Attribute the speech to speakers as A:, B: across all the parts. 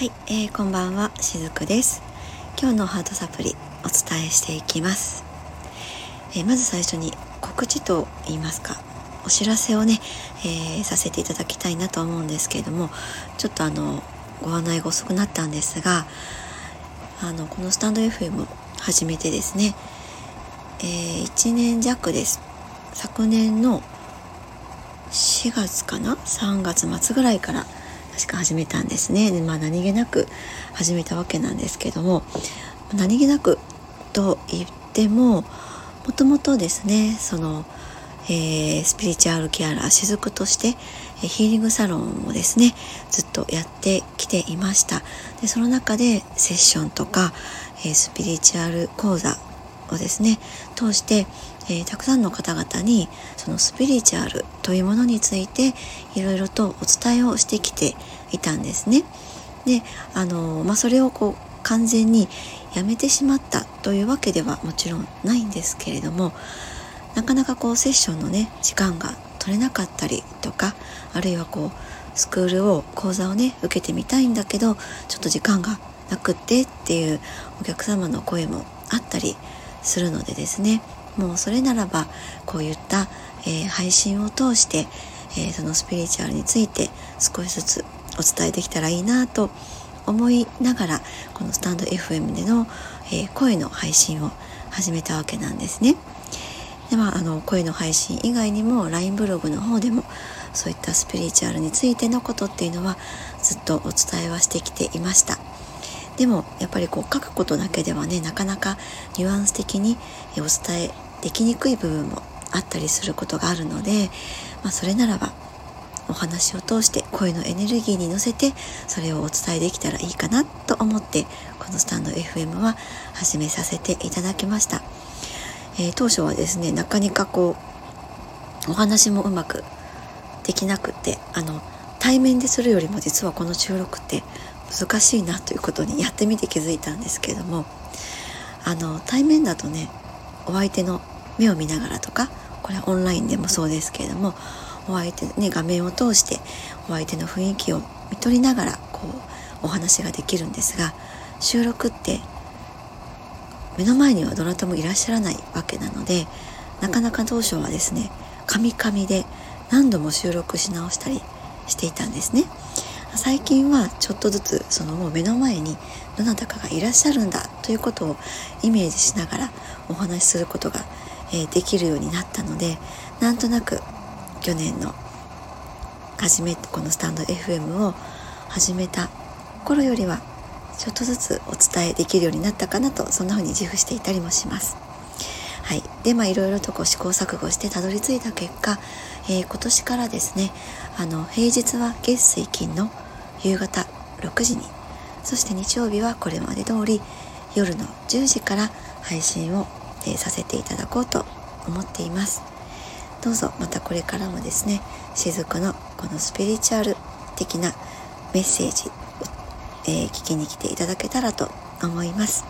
A: はい、えー、こんばんはしずくです。今日のハートサプリお伝えしていきます、えー、まず最初に告知と言いますかお知らせをね、えー、させていただきたいなと思うんですけれどもちょっとあのご案内が遅くなったんですがあのこのスタンド FM を始めてですね、えー、1年弱です。昨年の4月かな？3月末ぐらいから確か始めたんですね。で、まあ、何気なく始めたわけなんですけども何気なくと言ってももともとですねその、えー、スピリチュアルケアラー雫として、ヒーリングサロンをですねずっとやってきていました。でその中でセッションとか、えー、スピリチュアル講座をですね通して、えー、たくさんの方々にそのスピリチュアルというものについていろいろとお伝えをしてきていたんですね。であの、まあ、それをこう完全にやめてしまったというわけではもちろんないんですけれどもなかなかこうセッションのね時間が取れなかったりとかあるいはこうスクールを講座をね受けてみたいんだけどちょっと時間がなくってっていうお客様の声もあったりするのでですねもうそれならばこういった、えー、配信を通して、えー、そのスピリチュアルについて少しずつお伝えできたらいいなと思いながらこのスタンド FM での、えー、声の配信を始めたわけなんですね。でまあ、あの声の配信以外にも LINE ブログの方でもそういったスピリチュアルについてのことっていうのはずっとお伝えはしてきていました。でもやっぱりこう書くことだけではねなかなかニュアンス的にお伝えできにくい部分もあったりすることがあるので、まあ、それならばお話を通して声のエネルギーに乗せてそれをお伝えできたらいいかなと思ってこのスタンド FM は始めさせていただきました、えー、当初はですねなかなかこうお話もうまくできなくってあの対面でするよりも実はこの収録って難しいなということにやってみて気づいたんですけれどもあの対面だとねお相手の目を見ながらとかこれはオンラインでもそうですけれどもお相手ね画面を通してお相手の雰囲気を見取りながらこうお話ができるんですが収録って目の前にはどなたもいらっしゃらないわけなのでなかなか当初はですねカミカミで何度も収録し直したりしていたんですね。最近はちょっとずつそのもう目の前にどなたかがいらっしゃるんだということをイメージしながらお話しすることが、えできるようになったのでなんとなく去年の初めてこのスタンド FM を始めた頃よりはちょっとずつお伝えできるようになったかなとそんな風に自負していたりもします。でまあいろいろとこう試行錯誤してたどり着いた結果、えー、今年からですねあの平日は月水金の夕方6時にそして日曜日はこれまで通り夜の10時から配信を、えー、させていただこうと思っています。どうぞまたこれからもですね雫のこのスピリチュアル的なメッセージを、えー、聞きに来ていただけたらと思います。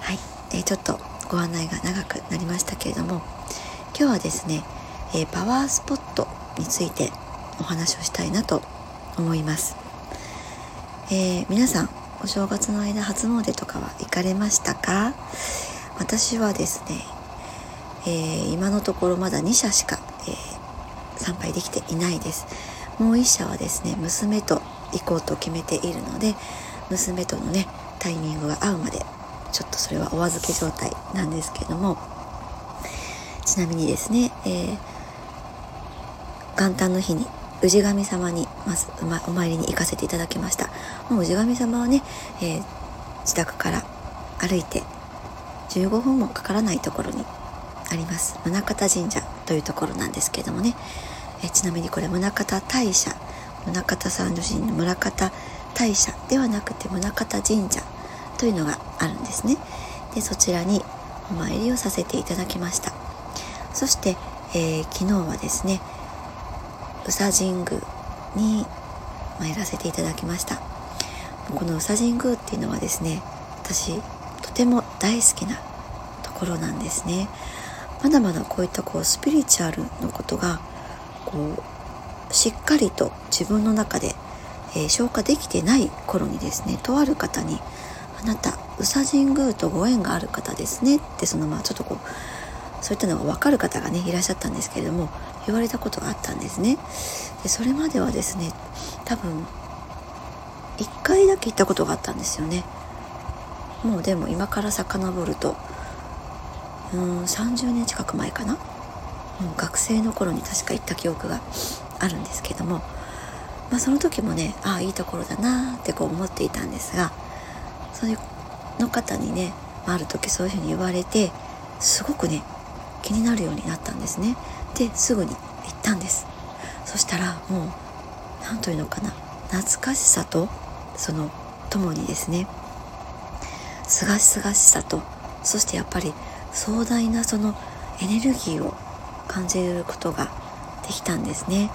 A: はい、えー、ちょっとご案内が長くなりましたけれども今日はですね、えパワースポットについてお話をしたいなと思います。えー、皆さんお正月の間初詣とかは行かれましたか？私はですね、えー、今のところまだ2社しか、えー、参拝できていないです。もう1社はですね娘と行こうと決めているので娘とのねタイミングが合うまでちょっとそれはお預け状態なんですけども。ちなみにですね、え元旦の日に氏神様にまずお参りに行かせていただきました。もう氏神様はね、えー、自宅から歩いて15分もかからないところにあります。宗像神社というところなんですけどもね、えー、ちなみにこれ宗像大社。宗像三女神の宗像大社ではなくて宗像神社というのがあるんですね。でそちらにお参りをさせていただきました。そして、えー、昨日はですね宇佐神宮に参らせていただきました。この宇佐神宮っていうのはですね私とても大好きなところなんですね。まだまだこういったこうスピリチュアルのことがこうしっかりと自分の中で、えー、消化できてない頃にですねとある方に「あなた宇佐神宮とご縁がある方ですね」ってそのまあちょっとこうそういったのが分かる方がねいらっしゃったんですけれども言われたことがあったんですね。でそれまではですね多分1回だけ行ったことがあったんですよね。もうでも今から遡るとうん30年近く前かな、もう、学生の頃に確か行った記憶があるんですけども、まあ、その時もねああいいところだなってこう思っていたんですがそれの方にねある時そういうふうに言われてすごくね気になるようになったんですね。ですぐに行ったんです。そしたらもう何というのかな懐かしさとそのともにですねすがすがしさとそしてやっぱり壮大なそのエネルギーを感じることができたんですね。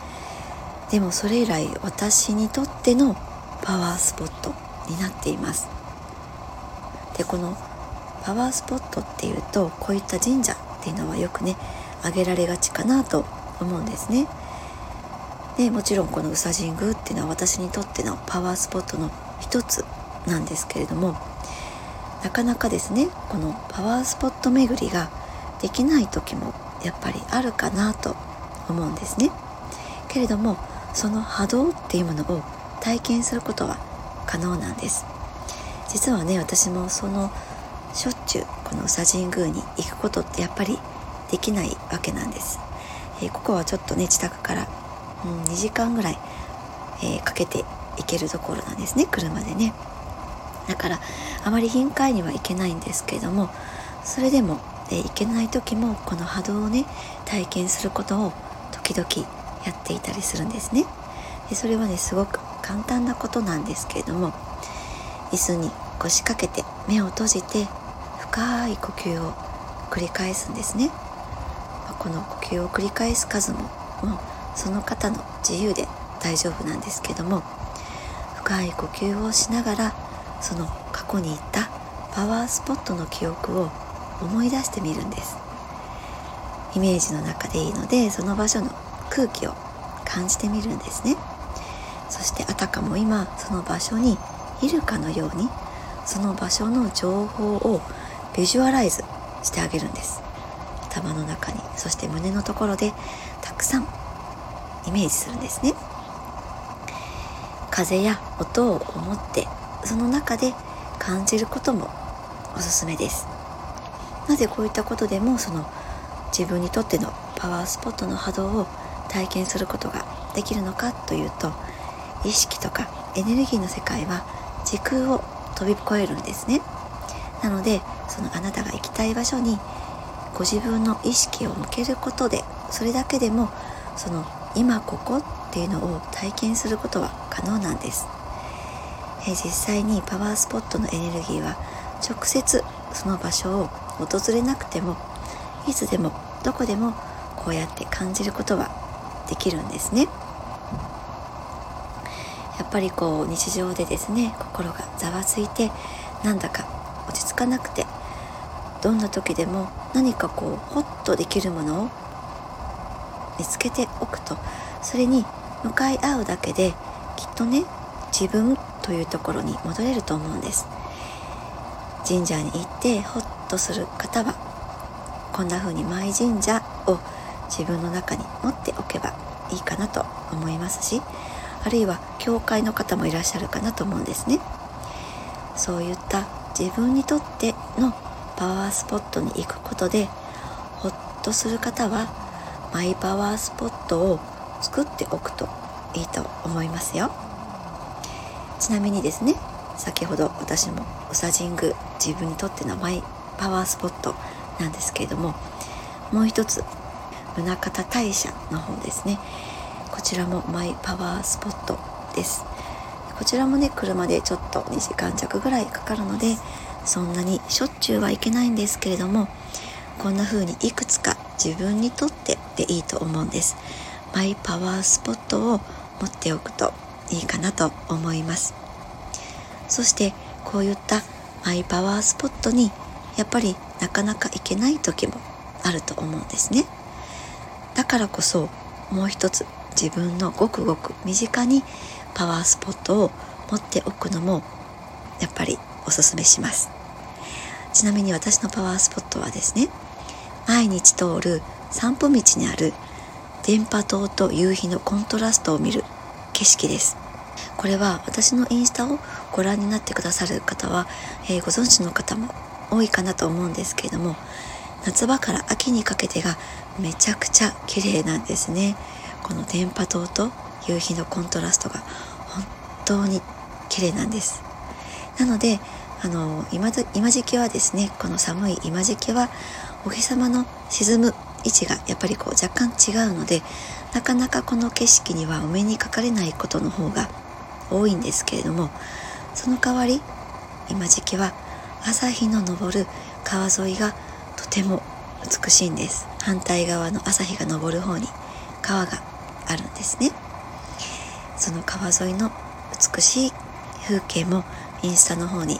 A: でもそれ以来私にとってのパワースポットになっています。でこのパワースポットっていうとこういった神社っていうのはよくね挙げられがちかなと思うんですね。でもちろんこの宇佐神宮っていうのは私にとってのパワースポットの一つなんですけれどもなかなかですねこのパワースポット巡りができない時もやっぱりあるかなと思うんですね。けれどもその波動っていうものを体験することは可能なんです。実はね私もそのしょっちゅうこの宇佐神宮に行くことってやっぱりできないわけなんです、えー、ここはちょっとね自宅から、うん、2時間ぐらい、えー、かけて行けるところなんですね車でね。だからあまり頻回には行けないんですけれどもそれでも、えー、行けない時もこの波動をね体験することを時々やっていたりするんですね。でそれはねすごく簡単なことなんですけれども椅子に腰掛けて目を閉じて深い呼吸を繰り返すんですね。この呼吸を繰り返す数ももうその方の自由で大丈夫なんですけども深い呼吸をしながらその過去に行ったパワースポットの記憶を思い出してみるんです。イメージの中でいいのでその場所の空気を感じてみるんですね。そしてあたかも今その場所にいるかのようにその場所の情報をビジュアライズしてあげるんです。頭の中にそして胸のところでたくさんイメージするんですね。風や音を思ってその中で感じることもおすすめです。なぜこういったことでもその自分にとってのパワースポットの波動を体験することができるのかというと意識とかエネルギーの世界は時空を飛び越えるんですね。なのでそのあなたが行きたい場所にご自分の意識を向けることでそれだけでもその今ここっていうのを体験することは可能なんです。え実際にパワースポットのエネルギーは直接その場所を訪れなくてもいつでもどこでもこうやって感じることはできるんですね。ぱりこう日常でですね心がざわついてなんだか落ち着かなくてどんな時でも何かこうホッとできるものを見つけておくとそれに向かい合うだけできっとね自分というところに戻れると思うんです。神社に行ってホッとする方はこんな風にマイ神社を自分の中に持っておけばいいかなと思いますしあるいは教会の方もいらっしゃるかなと思うんですねそういった自分にとってのパワースポットに行くことでホッとする方はマイパワースポットを作っておくといいと思いますよ。ちなみにですね先ほど私も宇佐神宮自分にとってのマイパワースポットなんですけれどももう一つ宗像大社の方ですねちらもマイパワースポットです。こちらもね車でちょっと2時間弱ぐらいかかるのでそんなにしょっちゅうはいけないんですけれどもこんな風にいくつか自分にとってでいいと思うんです。マイパワースポットを持っておくといいかなと思います。そしてこういったマイパワースポットにやっぱりなかなか行けない時もあると思うんですね。だからこそもう一つ自分のごくごく身近にパワースポットを持っておくのもやっぱりおすすめします。ちなみに私のパワースポットはですね毎日通る散歩道にある電波塔と夕日のコントラストを見る景色です。これは私のインスタをご覧になってくださる方は、えー、ご存知の方も多いかなと思うんですけれども夏場から秋にかけてがめちゃくちゃ綺麗なんですね。この電波塔と夕日のコントラストが本当に綺麗なんです。なのであの今今時期はですねこの寒い今時期はお日様の沈む位置がやっぱりこう若干違うのでなかなかこの景色にはお目にかかれないことの方が多いんですけれどもその代わり今時期は朝日の昇る川沿いがとても美しいんです。反対側の朝日が昇る方に川があるんですね。その川沿いの美しい風景もインスタの方に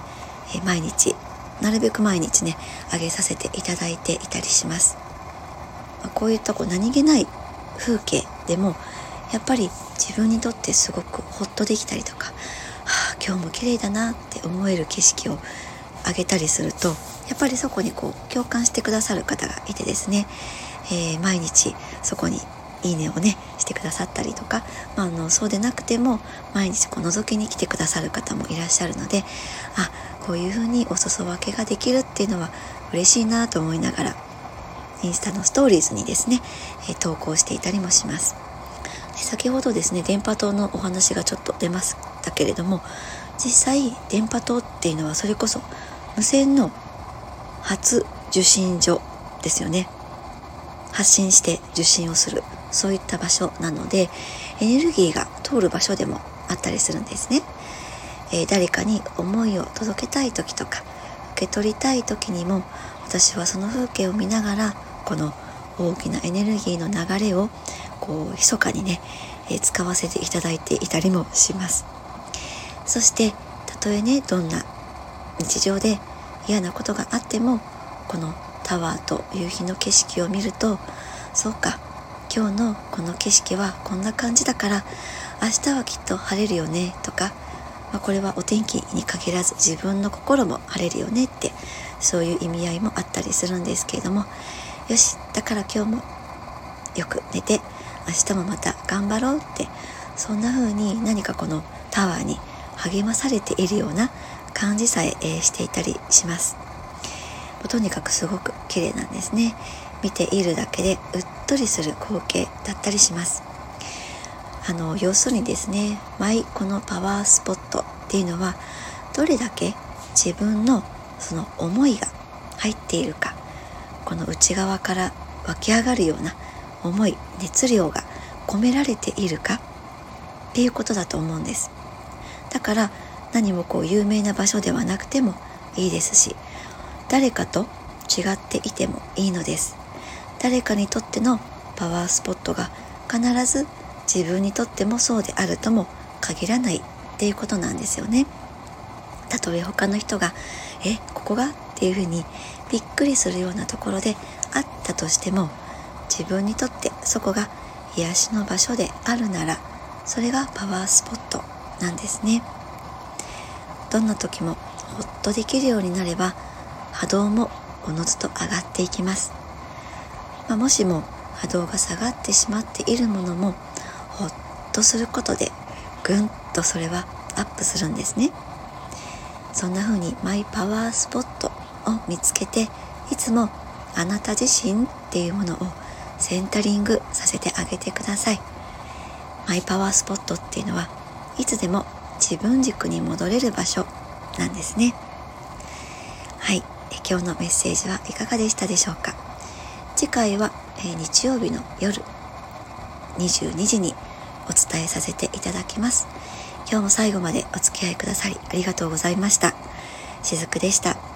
A: 毎日なるべく毎日ね上げさせていただいていたりします。こういったこう何気ない風景でもやっぱり自分にとってすごくホッとできたりとか、はあ、今日も綺麗だなって思える景色をあげたりするとやっぱりそこにこう共感してくださる方がいてですね、えー、毎日そこにいいねをねしてくださったりとか、まあ、あのそうでなくても毎日こう覗きに来てくださる方もいらっしゃるのであこういう風にお裾分けができるっていうのは嬉しいなと思いながらインスタのストーリーズにですね、え投稿していたりもします。で先ほどですね電波塔のお話がちょっと出ましたけれども実際電波塔っていうのはそれこそ無線の初受信所ですよね。発信して受信をする。そういった場所なのでエネルギーが通る場所でもあったりするんですね、えー、誰かに思いを届けたい時とか受け取りたい時にも私はその風景を見ながらこの大きなエネルギーの流れをこう密かにね、えー、使わせていただいていたりもします。そしてたとえねどんな日常で嫌なことがあってもこのタワーと夕日の景色を見るとそうか今日のこの景色はこんな感じだから明日はきっと晴れるよねとか、まあ、これはお天気に限らず自分の心も晴れるよねってそういう意味合いもあったりするんですけれどもよしだから今日もよく寝て明日もまた頑張ろうってそんな風に何かこのタワーに励まされているような感じさえしていたりします。とにかくすごく綺麗なんですね。見ているだけでうっとりする光景だったりします。あの要するにですねマイこのパワースポットっていうのはどれだけ自分のその思いが入っているかこの内側から湧き上がるような思い熱量が込められているかっていうことだと思うんです。だから何もこう有名な場所ではなくてもいいですし誰かと違っていてもいいのです。誰かにとってのパワースポットが必ず自分にとってもそうであるとも限らないっていうことなんですよね。たとえ他の人が「えここが?」っていうふうにびっくりするようなところであったとしても自分にとってそこが癒しの場所であるならそれがパワースポットなんですね。どんな時もほっとできるようになれば波動もおのずと上がっていきます。まあ、もしも波動が下がってしまっているものもほっとすることでぐんとそれはアップするんですね。そんな風にマイパワースポットを見つけていつもあなた自身っていうものをセンタリングさせてあげてください。マイパワースポットっていうのはいつでも自分軸に戻れる場所なんですね。はい。今日のメッセージはいかがでしたでしょうか？次回は、え日曜日の夜22時にお伝えさせていただきます。今日も最後までお付き合いくださりありがとうございました。しずくでした。